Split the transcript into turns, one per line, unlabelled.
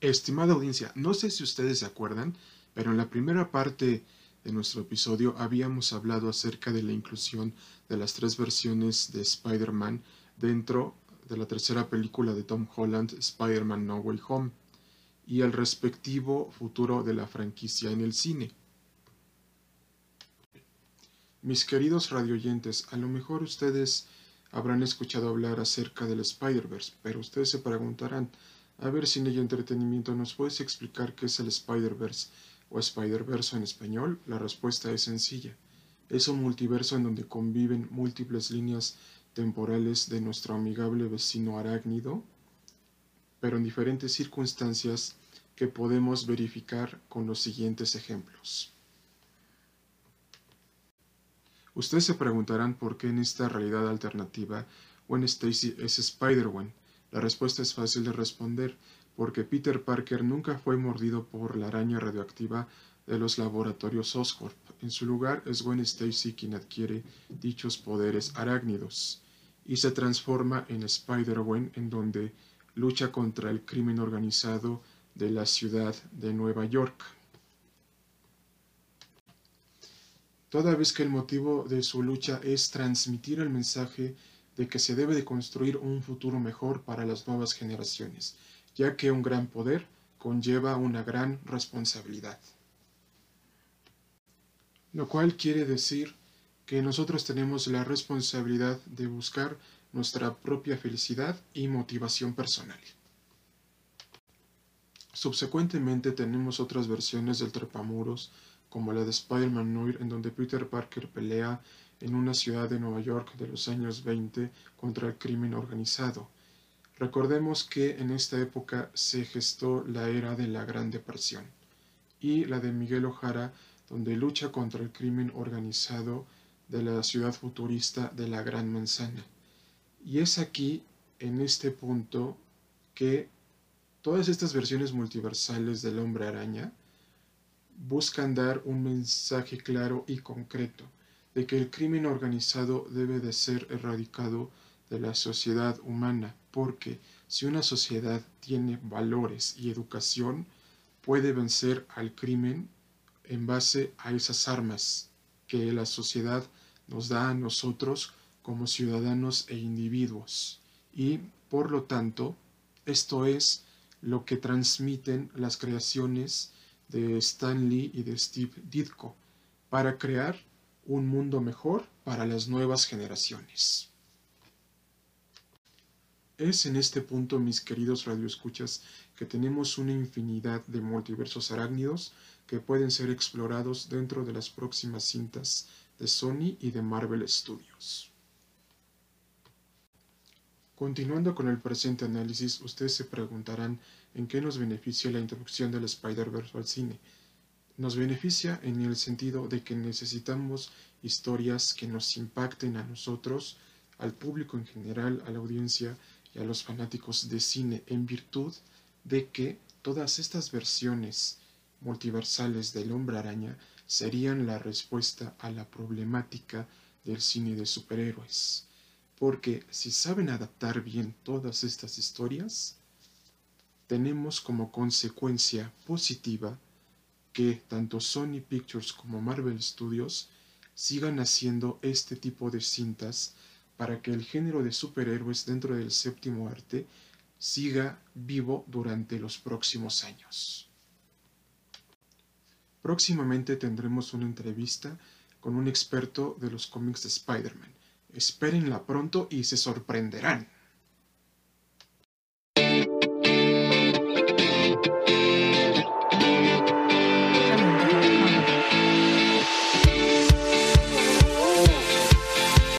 Estimada audiencia, no sé si ustedes se acuerdan, pero en la primera parte de nuestro episodio habíamos hablado acerca de la inclusión de las tres versiones de Spider-Man dentro de la tercera película de Tom Holland, Spider-Man No Way Home, y el respectivo futuro de la franquicia en el cine. Mis queridos radioyentes, a lo mejor ustedes habrán escuchado hablar acerca del Spider-Verse, pero ustedes se preguntarán, a ver, Cine y Entretenimiento, ¿nos puedes explicar qué es el Spider-Verse o Spider-Verse en español? La respuesta es sencilla. Es un multiverso en donde conviven múltiples líneas temporales de nuestro amigable vecino arácnido, pero en diferentes circunstancias que podemos verificar con los siguientes ejemplos. Ustedes se preguntarán por qué en esta realidad alternativa Gwen Stacy es Spider-Gwen la respuesta es fácil de responder, porque Peter Parker nunca fue mordido por la araña radioactiva de los laboratorios Oscorp. En su lugar es Gwen Stacy quien adquiere dichos poderes arácnidos y se transforma en Spider-Gwen en donde lucha contra el crimen organizado de la ciudad de Nueva York. Toda vez que el motivo de su lucha es transmitir el mensaje de que se debe de construir un futuro mejor para las nuevas generaciones, ya que un gran poder conlleva una gran responsabilidad. Lo cual quiere decir que nosotros tenemos la responsabilidad de buscar nuestra propia felicidad y motivación personal. Subsecuentemente tenemos otras versiones del trepamuros, como la de Spider-Man Noir, en donde Peter Parker pelea en una ciudad de Nueva York de los años 20 contra el crimen organizado. Recordemos que en esta época se gestó la era de la Gran Depresión y la de Miguel Ojara, donde lucha contra el crimen organizado de la ciudad futurista de la Gran Manzana. Y es aquí, en este punto, que todas estas versiones multiversales del hombre araña buscan dar un mensaje claro y concreto de que el crimen organizado debe de ser erradicado de la sociedad humana, porque si una sociedad tiene valores y educación, puede vencer al crimen en base a esas armas que la sociedad nos da a nosotros como ciudadanos e individuos. Y, por lo tanto, esto es lo que transmiten las creaciones de Stan Lee y de Steve Ditko para crear un mundo mejor para las nuevas generaciones. Es en este punto, mis queridos radioescuchas, que tenemos una infinidad de multiversos arácnidos que pueden ser explorados dentro de las próximas cintas de Sony y de Marvel Studios. Continuando con el presente análisis, ustedes se preguntarán en qué nos beneficia la introducción del Spider-Verse al cine nos beneficia en el sentido de que necesitamos historias que nos impacten a nosotros, al público en general, a la audiencia y a los fanáticos de cine en virtud de que todas estas versiones multiversales del hombre araña serían la respuesta a la problemática del cine de superhéroes. Porque si saben adaptar bien todas estas historias, tenemos como consecuencia positiva que tanto Sony Pictures como Marvel Studios sigan haciendo este tipo de cintas para que el género de superhéroes dentro del séptimo arte siga vivo durante los próximos años. Próximamente tendremos una entrevista con un experto de los cómics de Spider-Man. Espérenla pronto y se sorprenderán.